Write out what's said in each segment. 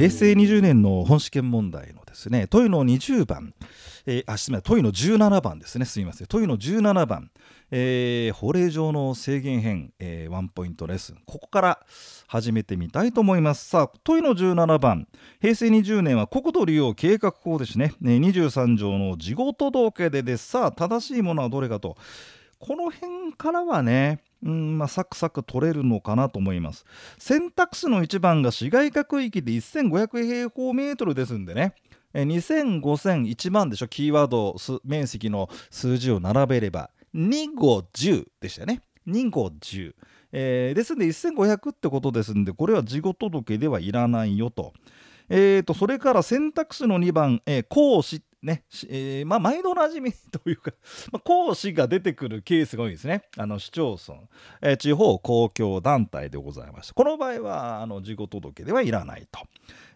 平成20年の本試験問題のですね問いの20番、えー、あすみません問いの17番ですね。すみません。問いの17番、えー、法令上の制限編、えー、ワンポイントレッスン。ここから始めてみたいと思います。さあ問いの17番。平成20年は国土利用計画法ですね。ね23条の事後届出です。さあ正しいものはどれかと。この辺からはねうんまあ、サクサク取れるのかなと思います。選択肢の1番が市街化区域で1500平方メートルですんでね、2000、5000、1万でしょ、キーワード、面積の数字を並べれば、2、5、10でしたね。2、5、10。えー、ですので1500ってことですんで、これは事後届ではいらないよと。えーと、それから選択肢の2番、えー、講師ね、えー、まあ、毎度おなじみというか、まあ、講師が出てくるケースが多いですね。あの市町村、えー、地方公共団体でございまして、この場合はあの事故届ではいらないと。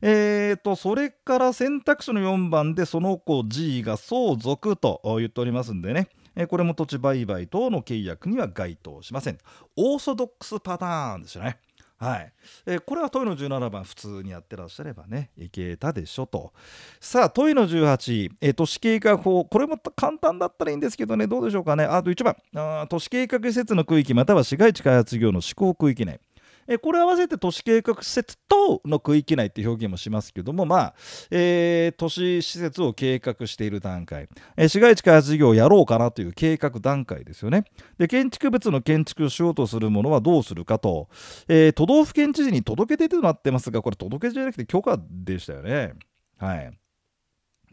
えーと、それから選択肢の4番でその子 G が相続と言っておりますんでね、これも土地売買等の契約には該当しません。オーソドックスパターンですよね。はい、えー、これは問いの17番普通にやってらっしゃればねいけたでしょと。さあ問いの18、えー、都市計画法。これも簡単だったらいいんですけどね。どうでしょうかね。あと1番。あ都市計画施設の区域または市街地開発業の施行区域内。えこれ合わせて都市計画施設等の区域内って表現もしますけども、まあえー、都市施設を計画している段階、え、市街地開発事業をやろうかなという計画段階ですよね。で建築物の建築をしようとするものはどうするかと、えー、都道府県知事に届け出となってますがこれ届け出じゃなくて許可でしたよね。はい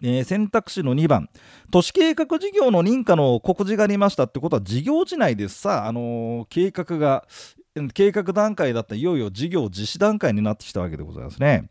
えー、選択肢の2番都市計画事業の認可の告示がありましたってことは事業地内でさ、あのー、計画が計画段階だったいよいよ事業実施段階になってきたわけでございますね。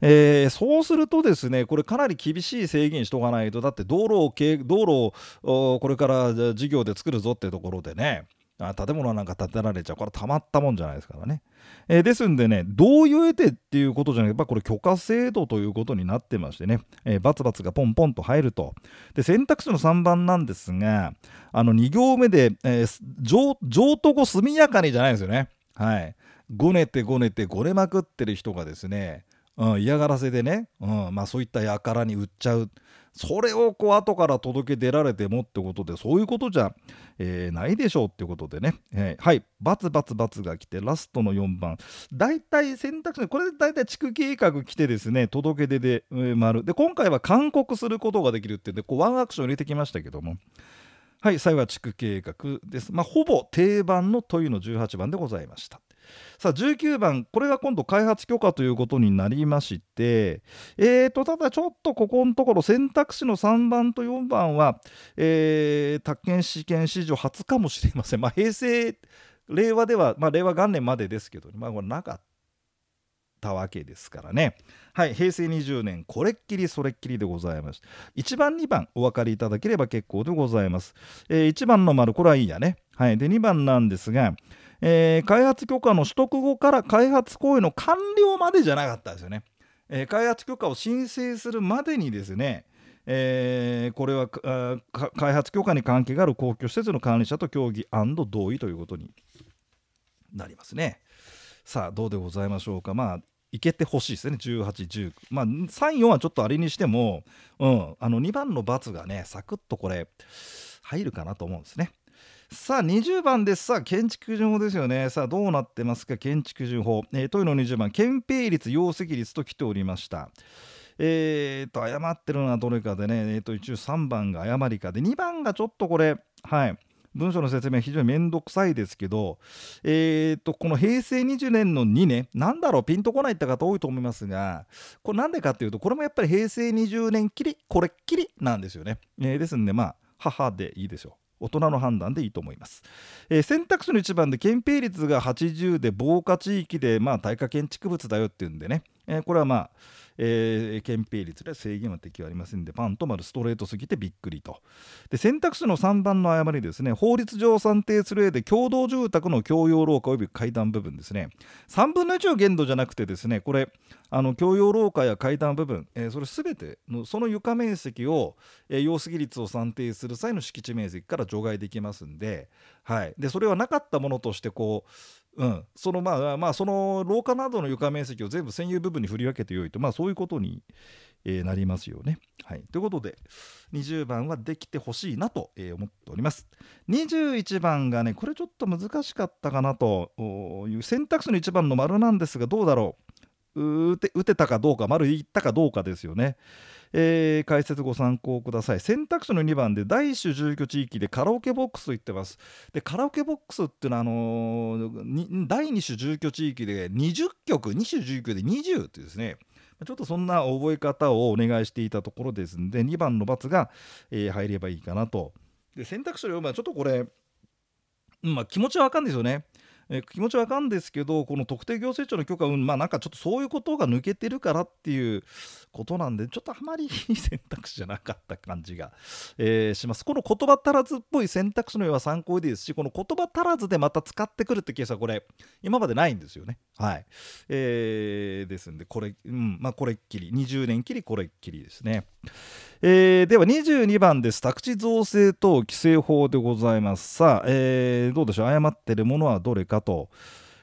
えー、そうするとですねこれかなり厳しい制限しとかないとだって道路を道路をこれから事業で作るぞってところでね建物なんか建てられちゃう。これたまったもんじゃないですからね、えー、ですんでね同意を得てっていうことじゃなくてこれ許可制度ということになってましてね、えー、バツバツがポンポンと入ると。で選択肢の3番なんですがあの2行目で、えー、上上とこ速やかにじゃないですよね。はい。ごねてごねてごねまくってる人がですねうん、嫌がらせでね、うんまあ、そういった輩に売っちゃう。それをこう後から届け出られてもってことでそういうことじゃ、えー、ないでしょうってうことでね、えー、はい。バツバツバツが来てラストの4番。大体選択肢これで大体地区計画来てですね届け出で、えー、丸。で今回は勧告することができるってんでこうワンアクション入れてきましたけども。はい。最後は地区計画です。まあほぼ定番の問いの18番でございました。さあ19番これが今度開発許可ということになりましてえーとただちょっとここのところ選択肢の3番と4番は、えー、宅建試験史上初かもしれません、まあ、平成令和では、まあ、令和元年までですけど、まあ、これなかったわけですからね。はい、平成20年、これっきりそれっきりでございます。1番、2番、お分かりいただければ結構でございます。えー、1番の丸、これはいいやね。はい、で2番なんですが、えー、開発許可の取得後から開発行為の完了までじゃなかったですよね。えー、開発許可を申請するまでにですね、えー、これは開発許可に関係がある公共施設の管理者と協議同意ということになりますね。さあどうでございましょうか。まあいけてほしいですね18、19まあ3、4はちょっとあれにしても、うん、あの2番の×がねサクッとこれ入るかなと思うんですね。さあ20番です。さあ建築順法ですよね。さあどうなってますか？建築順法、えー、問いの20番。憲兵率容積率と来ておりました。えーと誤ってるのはどれかでね。えーと一応3番が誤りかで。2番がちょっとこれはい。文章の説明非常に面倒くさいですけど、えー、とこの平成20年の2ね、なんだろう、ピンとこないって方多いと思いますが、これなんでかっていうと、これもやっぱり平成20年きり、これっきりなんですよね。えー、ですんで、まあ、母でいいでしょう。大人の判断でいいと思います、えー、選択肢の1番で憲兵率が80で防火地域でまあ耐火建築物だよっていうんでね、えー、これはまあ、えー、憲兵率で制限は適用ありませんでパンと丸ストレートすぎてびっくりと。で選択肢の3番の誤りですね法律上算定する上で共同住宅の共用廊下及び階段部分ですね。3分の1の限度じゃなくてですねこれあの共用廊下や階段部分、えー、それすべてのその床面積を、えー、用水率を算定する際の敷地面積から除外できますんで,、はい、でそれはなかったものとしてこう、うん、そのまあまあその廊下などの床面積を全部占有部分に振り分けておいてまあそういうことに、えー、なりますよね。はい、ということで20番はできてほしいなと、えー、思っております。21番がねこれちょっと難しかったかなという選択肢の1番の丸なんですがどうだろう打て打てたかどうか丸いったかどうかですよね。えー、解説ご参考ください。選択肢の2番で第一種住居地域でカラオケボックスと言ってます。でカラオケボックスっていうのはあのー、第二種住居地域で20曲2種住居で20ってですね。ちょっとそんな覚え方をお願いしていたところですんで2番の×が、えー、入ればいいかなと。で選択肢の4番ちょっとこれ、まあ、気持ちは分かるんですよね。えー、気持ちわかるんですけどこの特定行政庁の許可うんまあなんかちょっとそういうことが抜けてるからっていうことなんでちょっとあまりいい選択肢じゃなかった感じが、えー、します。この言葉足らずっぽい選択肢のようは参考ですしこの言葉足らずでまた使ってくるってケースはこれ今までないんですよね。はい。えー、ですんでこれうんまあこれっきり。20年きりこれっきりですね。えー、では22番です。宅地造成等規制法でございます。さあ、えー、どうでしょう？誤っているものはどれかと。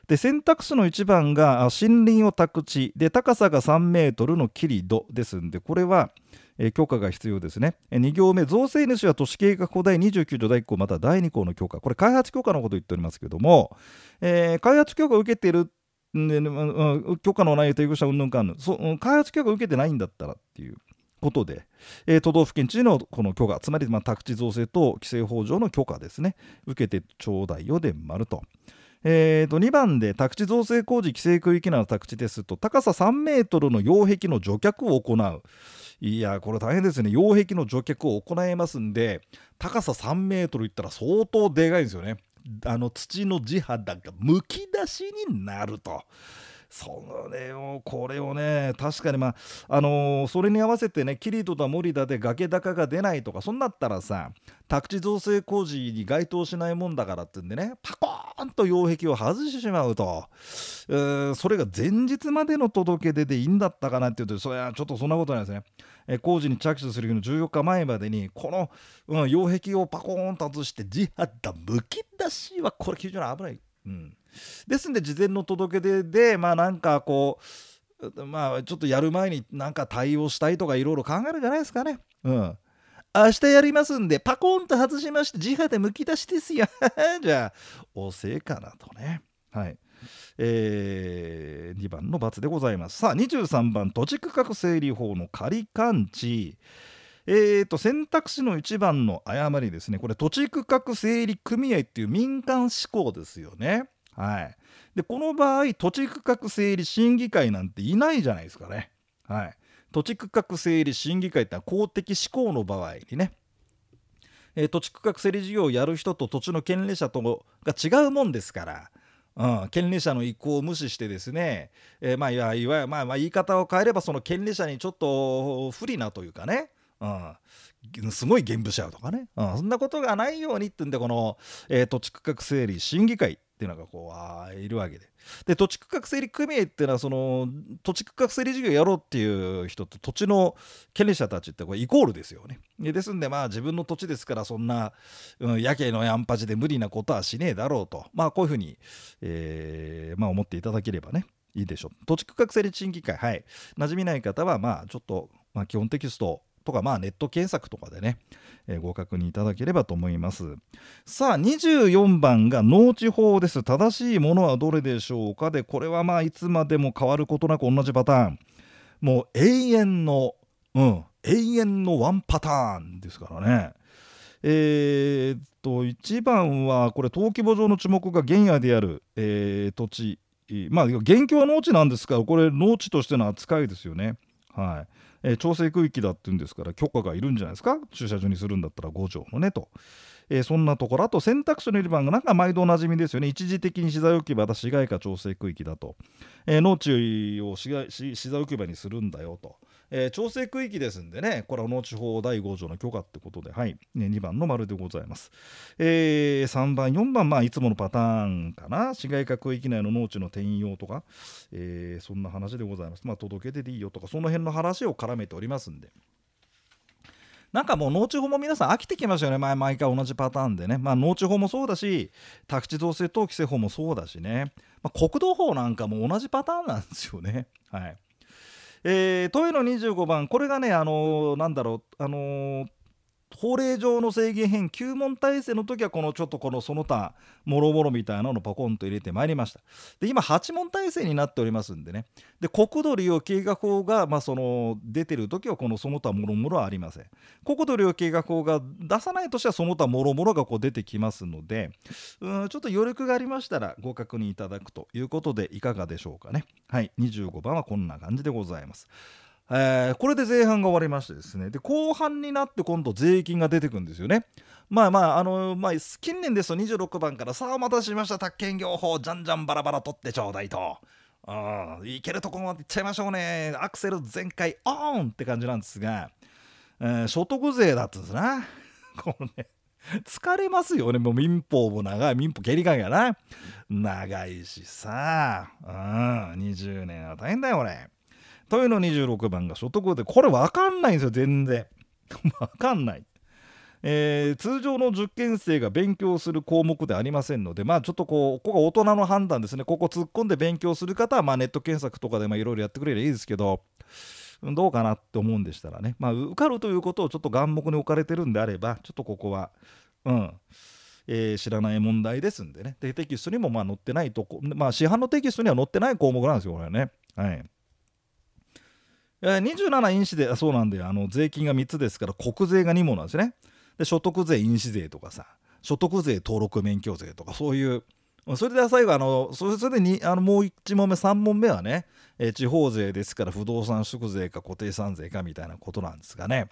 で選択肢の1番が森林を宅地。で高さが3メートルの切り土ですんでこれは、えー、許可が必要ですね。2行目、造成主は都市計画法第29条第1項また第2項の許可、これ開発許可のことを言っておりますけども、えー、開発許可を受けている、許可の内容提供者うんぬん。かんぬん開発許可を受けてないんだったらっていう。ことで、えー、都道府県知事のこの許可つまりま宅地造成等規制法上の許可ですね受けてちょうだいよで丸と。えー、と2番で宅地造成工事規制区域内の宅地ですと高さ3メートルの擁壁の除却を行ういやこれ大変ですね擁壁の除却を行いますんで高さ3メートルいったら相当でかいんですよねあの土の地肌がむき出しになると。それをこれをね確かにまああのー、それに合わせてねキリトだ森だで崖高が出ないとかそんなったらさ宅地造成工事に該当しないもんだからってんでねパコーンと擁壁を外してしまうと、えー、それが前日までの届け出でいいんだったかなっていうとそれはちょっとそんなことないですね、え、工事に着手する日の14日前までにこの、うん、擁壁をパコーンと外して地肌むき出しはこれ非常に危ない。うん。ですんで事前の届け出でまあなんかこうまあちょっとやる前になんか対応したいとかいろいろ考えるじゃないですかね。うん明日やりますんで、パコンと外しまして、自派でむき出しですよ。じゃあ、おせかなとね。はい。えー、2番の×でございます。さあ、23番、土地区画整理法の仮勘地。えーと、選択肢の1番の誤りですね。これ、土地区画整理組合っていう民間志向ですよね。はい、でこの場合土地区画整理審議会なんていないじゃないですかね。はい、土地区画整理審議会ってのは公的施行の場合にね、えー、土地区画整理事業をやる人と土地の権利者とが違うもんですから。うん、権利者の意向を無視してですね、えー、まあいわいわまあ、まあ言い方を変えればその権利者にちょっと不利なというかね、うん、すごい現部者とかね、うん、そんなことがないようにってんでこの、えー、土地区画整理審議会。っていうのがこうあいるわけで。で土地区画整理組合っていうのはその土地区画整理事業やろうっていう人と土地の権利者たちってこれイコールですよね。ですんでまあ自分の土地ですからそんな、うん、やけのやんぱちで無理なことはしねえだろうと。まあこういうふうに、えー、まあ思っていただければねいいでしょう。土地区画整理審議会はい。馴染みない方はまあちょっと、まあ、基本テキストとか、まあ、ネット検索とかでね、えー、ご確認いただければと思います。さあ、24番が農地法です。正しいものはどれでしょうか？で、これはまあ、いつまでも変わることなく同じパターン。もう永遠の、うん、永遠のワンパターンですからね。えー、っと、1番は、これ、登記簿上の注目が原野である、えー、土地。まあ、現況は農地なんですから、これ、農地としての扱いですよね。はい。えー、調整区域だっていうんですから許可がいるんじゃないですか？駐車場にするんだったら5畳のねと、えー、そんなところ。あと選択肢の入り番がなんか毎度おなじみですよね。一時的に資材置き場だ市街化調整区域だと、えー、農地を資材置き場にするんだよと。えー、調整区域ですんでね、これは農地法第5条の許可ってことで、はい、ね、2番の丸でございます。えー、3番、4番、まあ、いつものパターンかな、市街化区域内の農地の転用とか、えー、そんな話でございます。まあ、届け出でいいよとか、その辺の話を絡めておりますんで。なんかもう農地法も皆さん飽きてきましたよね、毎毎回同じパターンでね。まあ、農地法もそうだし、宅地造成等規制法もそうだしね、まあ、国道法なんかも同じパターンなんですよね。はい。えー、問いの25番これがねあのー、なんだろうあのー、法令上の制限編9問体制の時はこのちょっとこのその他もろもろみたいなのをパコンと入れてまいりました。で今8問体制になっておりますんでね。で国土利用計画法が、まあ、その出てる時はこのその他もろもろはありません。国土利用計画法が出さないとしてはその他もろもろがこう出てきますのでうんちょっと余力がありましたらご確認いただくということでいかがでしょうかね。はい25番はこんな感じでございます。えー、これで前半が終わりましてですね。で後半になって今度税金が出てくるんですよね。まあまああのまあ、近年ですと26番からさあお待たせしました。宅建業法じゃんじゃんバラバラ取ってちょうだいと。あいけるとこまでいっちゃいましょうね。アクセル全開オンって感じなんですが、えー、所得税だったんですな。このね。疲れますよね。もう民法も長い。民法蹴りがいがな。長いしさ。うん。20年は大変だよ俺といの26番が所得でこれ分かんないんですよ全然。分かんない、えー、通常の受験生が勉強する項目でありませんのでまあちょっとこうここが大人の判断ですね。ここ突っ込んで勉強する方はまあネット検索とかでいろいろやってくれればいいですけどどうかなって思うんでしたらね、まあ、受かるということをちょっと眼目に置かれてるんであればちょっとここはうん。えー、知らない問題ですんでね。でテキストにもまあ載ってないとこまあ市販のテキストには載ってない項目なんですよこれね。はい。27印紙でそうなんであの税金が3つですから国税が2もなんですね。で所得税印紙税とかさ所得税登録免許税とかそういうそれでは最後あのそれでにあのもう1問目3問目はね、えー、地方税ですから不動産縮税か固定資産税かみたいなことなんですがね、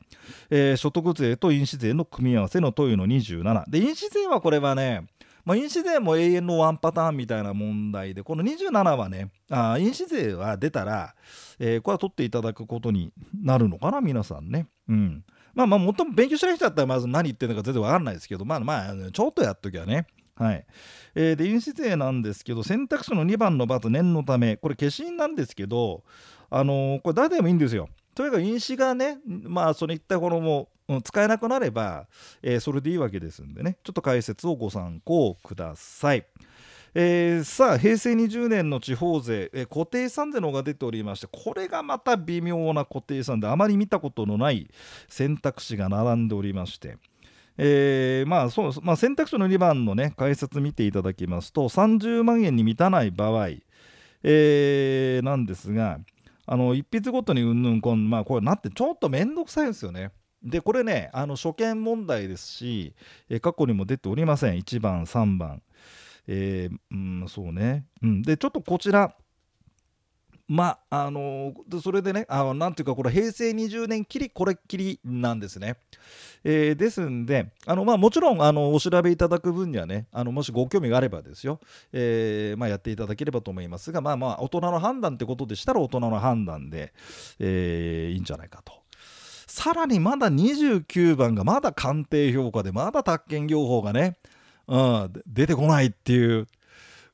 えー、所得税と印紙税の組み合わせの問いの27で印紙税はこれはねまあ、印紙税も永遠のワンパターンみたいな問題でこの27はねあ印紙税は出たら、えー、これは取っていただくことになるのかな皆さんね。うんまあまあもとも勉強してない人だったらまず何言ってるのか全然わかんないですけどまあまあちょっとやっときゃね。はいえー、で印紙税なんですけど選択肢の2番の×念のためこれ消印なんですけどあのー、これ誰でもいいんですよ。とにかく印紙がねまあそれいったこのも使えなくなれば、えー、それでいいわけですんでねちょっと解説をご参考ください。えー、さあ平成20年の地方税、えー、固定資産税の方が出ておりましてこれがまた微妙な固定資産であまり見たことのない選択肢が並んでおりまして。えー、まあそうまあ、選択肢の2番の、ね、解説見ていただきますと30万円に満たない場合、えー、なんですがあの一筆ごとにうんぬんこんまあこれなってちょっと面倒くさいですよね。でこれねあの初見問題ですし、え過去にも出ておりません。1番3番。えー、うんそうね、うん、でちょっとこちらまああのー、それでねあのなんていうかこれ平成20年きりこれっきりなんですね、えー、ですんであの、まあ、もちろんあのお調べいただく分にはねあのもしご興味があればですよ、えーまあ、やっていただければと思いますがまあまあ大人の判断ってことでしたら大人の判断で、えー、いいんじゃないかと。さらにまだ29番がまだ鑑定評価でまだ宅建業法がね、うん、出てこないっていう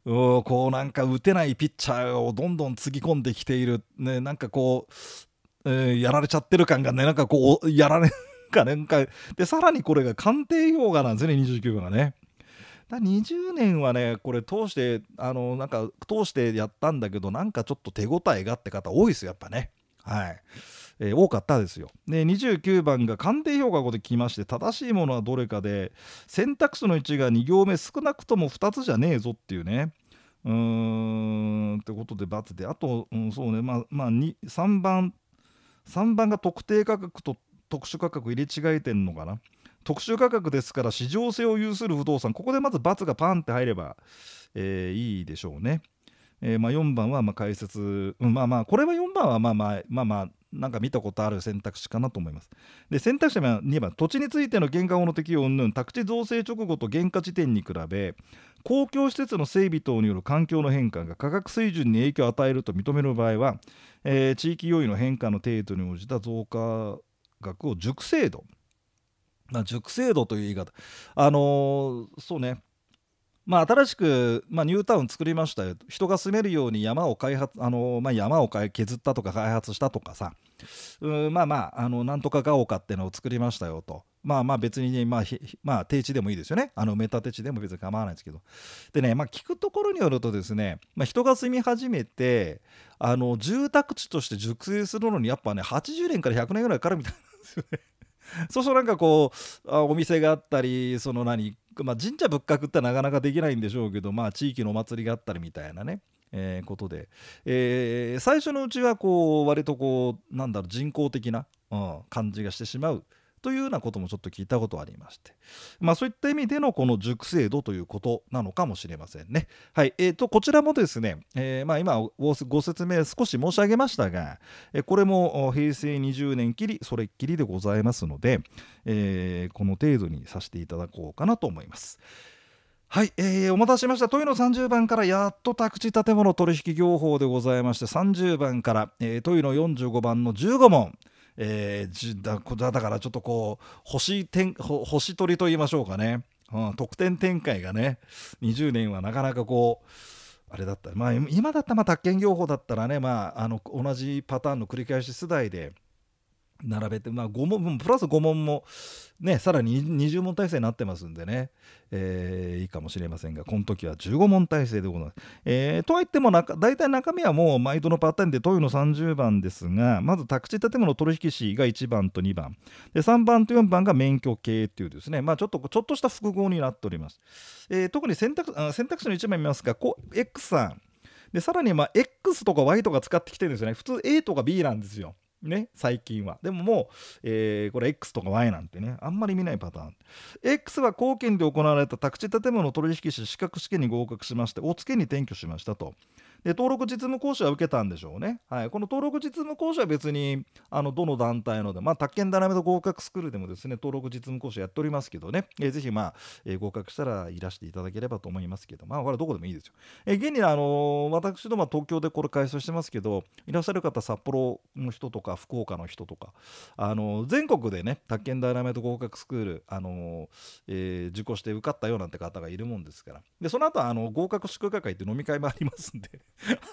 こうなんか打てないピッチャーをどんどんつぎ込んできている、ね、なんかこう、えー、やられちゃってる感がねなんかこうやられかねかでさらにこれが鑑定評価なんですね29番がね。だ20年はねこれ通してあのなんか通してやったんだけどなんかちょっと手応えがって方多いですよやっぱねはい。えー、多かったですよ。で29番が鑑定評価語で聞きまして正しいものはどれかで選択肢の1が2行目少なくとも2つじゃねえぞっていうね。うーんってことで×であと、うん、そうねまあまあ3番3番が特定価格と特殊価格入れ違えてんのかな特殊価格ですから市場性を有する不動産ここでまず×がパンって入れば、えー、いいでしょうね。えー、まあ、4番はま解説、うん、まあまあこれは4番はまあまあまあまあなんか見たことある選択肢かなと思います。で選択肢は2番。土地についての原価法の適用云々。宅地造成直後と原価時点に比べ公共施設の整備等による環境の変化が価格水準に影響を与えると認める場合は、えー、地域要因の変化の程度に応じた増加額を熟成度。まあ、熟成度という言い方。あのー、そうね。まあ、新しく、まあ、ニュータウン作りましたよ。人が住めるように山を開発あの、まあ、山を削ったとか開発したとかさ。うまあまああのなんとかが丘っていうのを作りましたよと。まあまあ別にね、まあ、まあ定地でもいいですよね。あの埋め立て地でも別に構わないですけど。でねまあ聞くところによるとですね、まあ、人が住み始めてあの住宅地として熟成するのにやっぱね80年から100年ぐらいかかるみたいなんですよね。そうするとなんかこうお店があったりその何まあ、神社仏閣ってなかなかできないんでしょうけど、まあ、地域のお祭りがあったりみたいなね、えー、ことで、えー、最初のうちはこう割とこうなんだろう人工的な、うん、感じがしてしまうというようなこともちょっと聞いたことありまして、まあ、そういった意味でのこの熟成度ということなのかもしれませんね。はい、えーと、こちらもですね、えー、まあ、今ご説明少し申し上げましたが、これも平成20年きりそれっきりでございますので、えー、この程度にさせていただこうかなと思います。はい、えー、お待たせしました。問いの30番からやっと宅地建物取引業法でございまして、30番から、えー、問いの45番の15問。えー、だだからちょっとこう星点星取りと言いましょうかね、うん、得点展開がね20年はなかなかこうあれだった。まあ今だったらまあ宅建業法だったらねまああの同じパターンの繰り返し次第で並べて、まあ、5問プラス5問も、ね、さらに20問体制になってますんでね、えー、いいかもしれませんが、この時は15問体制でございます。えー、とはいっても大体中身はもう毎度のパターンで問いの30番ですが、まず宅地建物取引士が1番と2番、で3番と4番が免許系っていうですね、まあ、ちょっとちょっとした複合になっております。えー、特に選択選択肢の1番見ますが、こ X さん。でさらにまあ X とか Y とか使ってきてるんですよね。普通 A とか B なんですよ。ね、最近は。でももう、えー、これ X とか Y なんてね、あんまり見ないパターン。X は貢献で行われた宅地建物取引士資格試験に合格しまして、お付けに転居しましたと。で登録実務講師は受けたんでしょうね。はい、この登録実務講師は別にあのどの団体ので、まあ、宅建ダイナメント合格スクールでもですね登録実務講師やっておりますけどね、えー、ぜひ、まあえー、合格したらいらしていただければと思いますけど、まあ、これはどこでもいいですよ。えー、現に、あのー、私どもは東京でこれ開催してますけど、いらっしゃる方、札幌の人とか福岡の人とか、あのー、全国でね、宅建ダイナメント合格スクール、あのーえー、受講して受かったよなんて方がいるもんですから、でその後あの合格祝賀会って飲み会もありますんで。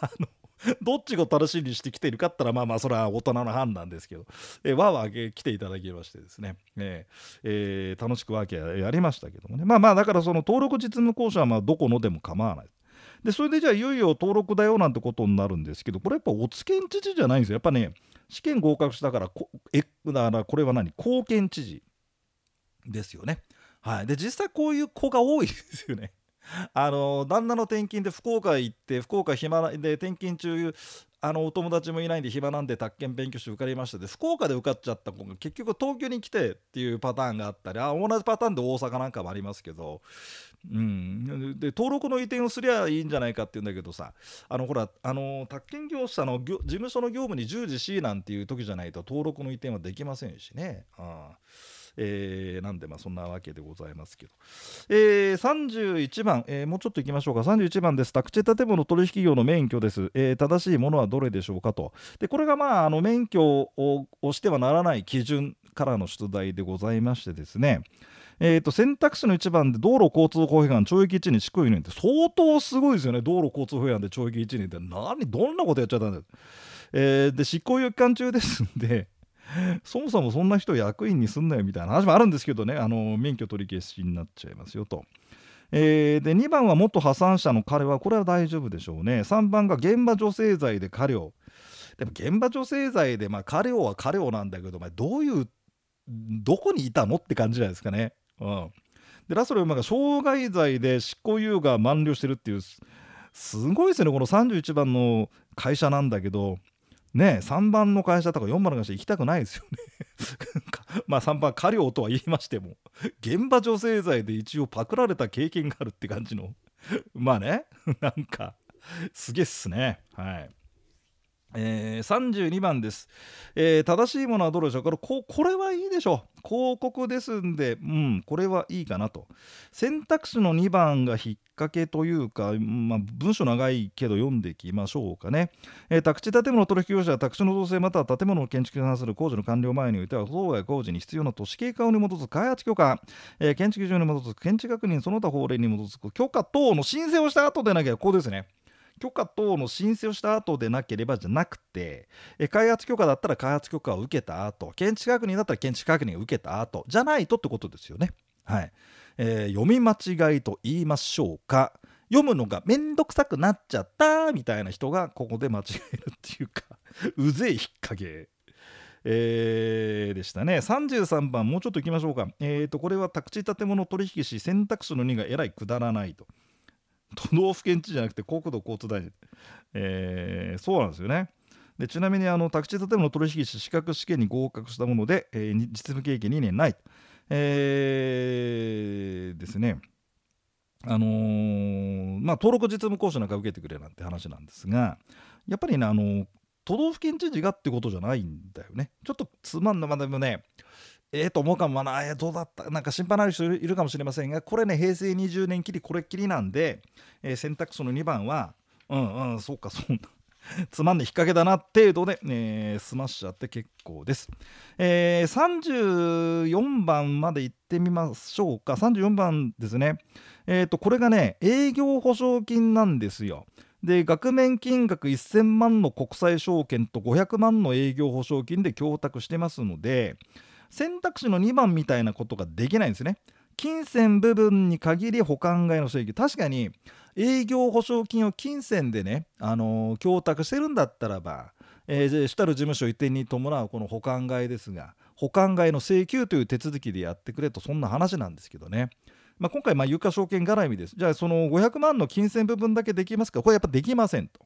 あの どっちが楽しみにしてきているかったらまあまあそれは大人の判断ですけど、えー、わーわー来ていただきましてですね、えーえー、楽しくワーキャーやりましたけどもねまあまあだからその登録実務講師はまあどこのでも構わない。でそれでじゃあいよいよ登録だよなんてことになるんですけどこれやっぱおつけん知事じゃないんですよやっぱね試験合格したからこえだからこれは何？貢献知事ですよね。はい、で実際こういう子が多いですよね。あの旦那の転勤で福岡行って福岡暇で転勤中あのお友達もいないんで暇なんで宅建勉強して受かりました。で福岡で受かっちゃった子が結局東京に来てっていうパターンがあったりあ同じパターンで大阪なんかもありますけど、うん、で登録の移転をすりゃいいんじゃないかって言うんだけどさあのほらあの宅建業者の事務所の業務に従事しなんていう時じゃないと登録の移転はできませんしね。ああ。えー、なんでまあそんなわけでございますけど、えー、31番、えー、もうちょっといきましょうか。31番です。宅地建物取引業の免許です、えー、正しいものはどれでしょうかと。でこれがまああの免許をしてはならない基準からの出題でございましてですね。えーと、選択肢の1番で道路交通法違反懲役1年執行猶予って相当すごいですよね。道路交通法違反で懲役1年って。何どんなことやっちゃったんだ。よ、えー、で執行猶予期間中ですんでそもそもそんな人役員にすんなよみたいな話もあるんですけどね。あの免許取り消しになっちゃいますよと。えー、で2番は元破産者の彼はこれは大丈夫でしょうね。3番が現場女性罪で過料。でも現場女性罪で、まあ、過料は過料なんだけど、まあ、どういうどこにいたのって感じじゃないですかね。うん、でラストの馬が傷害罪で執行猶予が満了してるっていうすごいですね。この31番の会社なんだけど。ね3番の会社とか4番の会社行きたくないですよね。まあ3番過料とは言いましても現場女性罪で一応パクられた経験があるって感じの。まあねなんかすげえっすね。はい。えー、32番です、えー、正しいものはどれでしょうこれここれはいいでしょう。広告ですんでうんこれはいいかなと。選択肢の2番が引っ掛けというか、まあ、文章長いけど読んでいきましょうかね、えー、宅地建物取引業者は宅地の造成または建物の建築に関する工事の完了前においては当該工事に必要な都市計画に基づく開発許可、えー、建築上に基づく建築確認その他法令に基づく許可等の申請をした後でなきゃこうですね。許可等の申請をした後でなければじゃなくて、え開発許可だったら開発許可を受けた後建築確認だったら建築確認を受けた後じゃないとってことですよね。はい。えー、読み間違いと言いましょうか。読むのがめんどくさくなっちゃったみたいな人がここで間違えるっていうか うぜえ引っ掛け。えー、でしたね。33番もうちょっといきましょうか。えーとこれは宅地建物取引士選択肢の2がえらいくだらないと。都道府県知事じゃなくて国土交通大臣、えー、そうなんですよね。でちなみにあの宅地建物取引士資格試験に合格したもので、えー、実務経験2年ない、えー、ですね。あのー、まあ、登録実務講習なんか受けてくれなんて話なんですがやっぱりねあの都道府県知事がってことじゃないんだよね。ちょっとつまんなまでもねええー、と思うかもな、えー、どうだった？なんか心配なる人いるかもしれませんがこれね平成20年きりこれっきりなんで、えー、選択肢の2番はうんうんそうかそんな つまんで引っ掛けだな程度で、えー、済ましちゃって結構です、えー、34番まで行ってみましょうか。34番ですね。えっ、ー、とこれがね営業保証金なんですよ。で額面金額1000万の国際証券と500万の営業保証金で供託してますので選択肢の2番みたいなことができないんですね。金銭部分に限り保管外の請求確かに営業保証金を金銭でね、あのー、供託してるんだったらば、えー、主たる事務所移転に伴うこの保管外ですが保管外の請求という手続きでやってくれとそんな話なんですけどね。まあ、今回、有価証券絡みです。じゃあ、その500万の金銭部分だけできますか？これやっぱできませんと。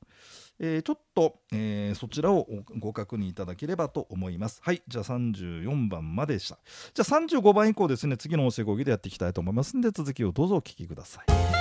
えー、ちょっと、えー、そちらをご確認いただければと思います。はい、じゃあ34番まででした。じゃあ35番以降ですね、次の音声講義でやっていきたいと思いますので、続きをどうぞお聞きください。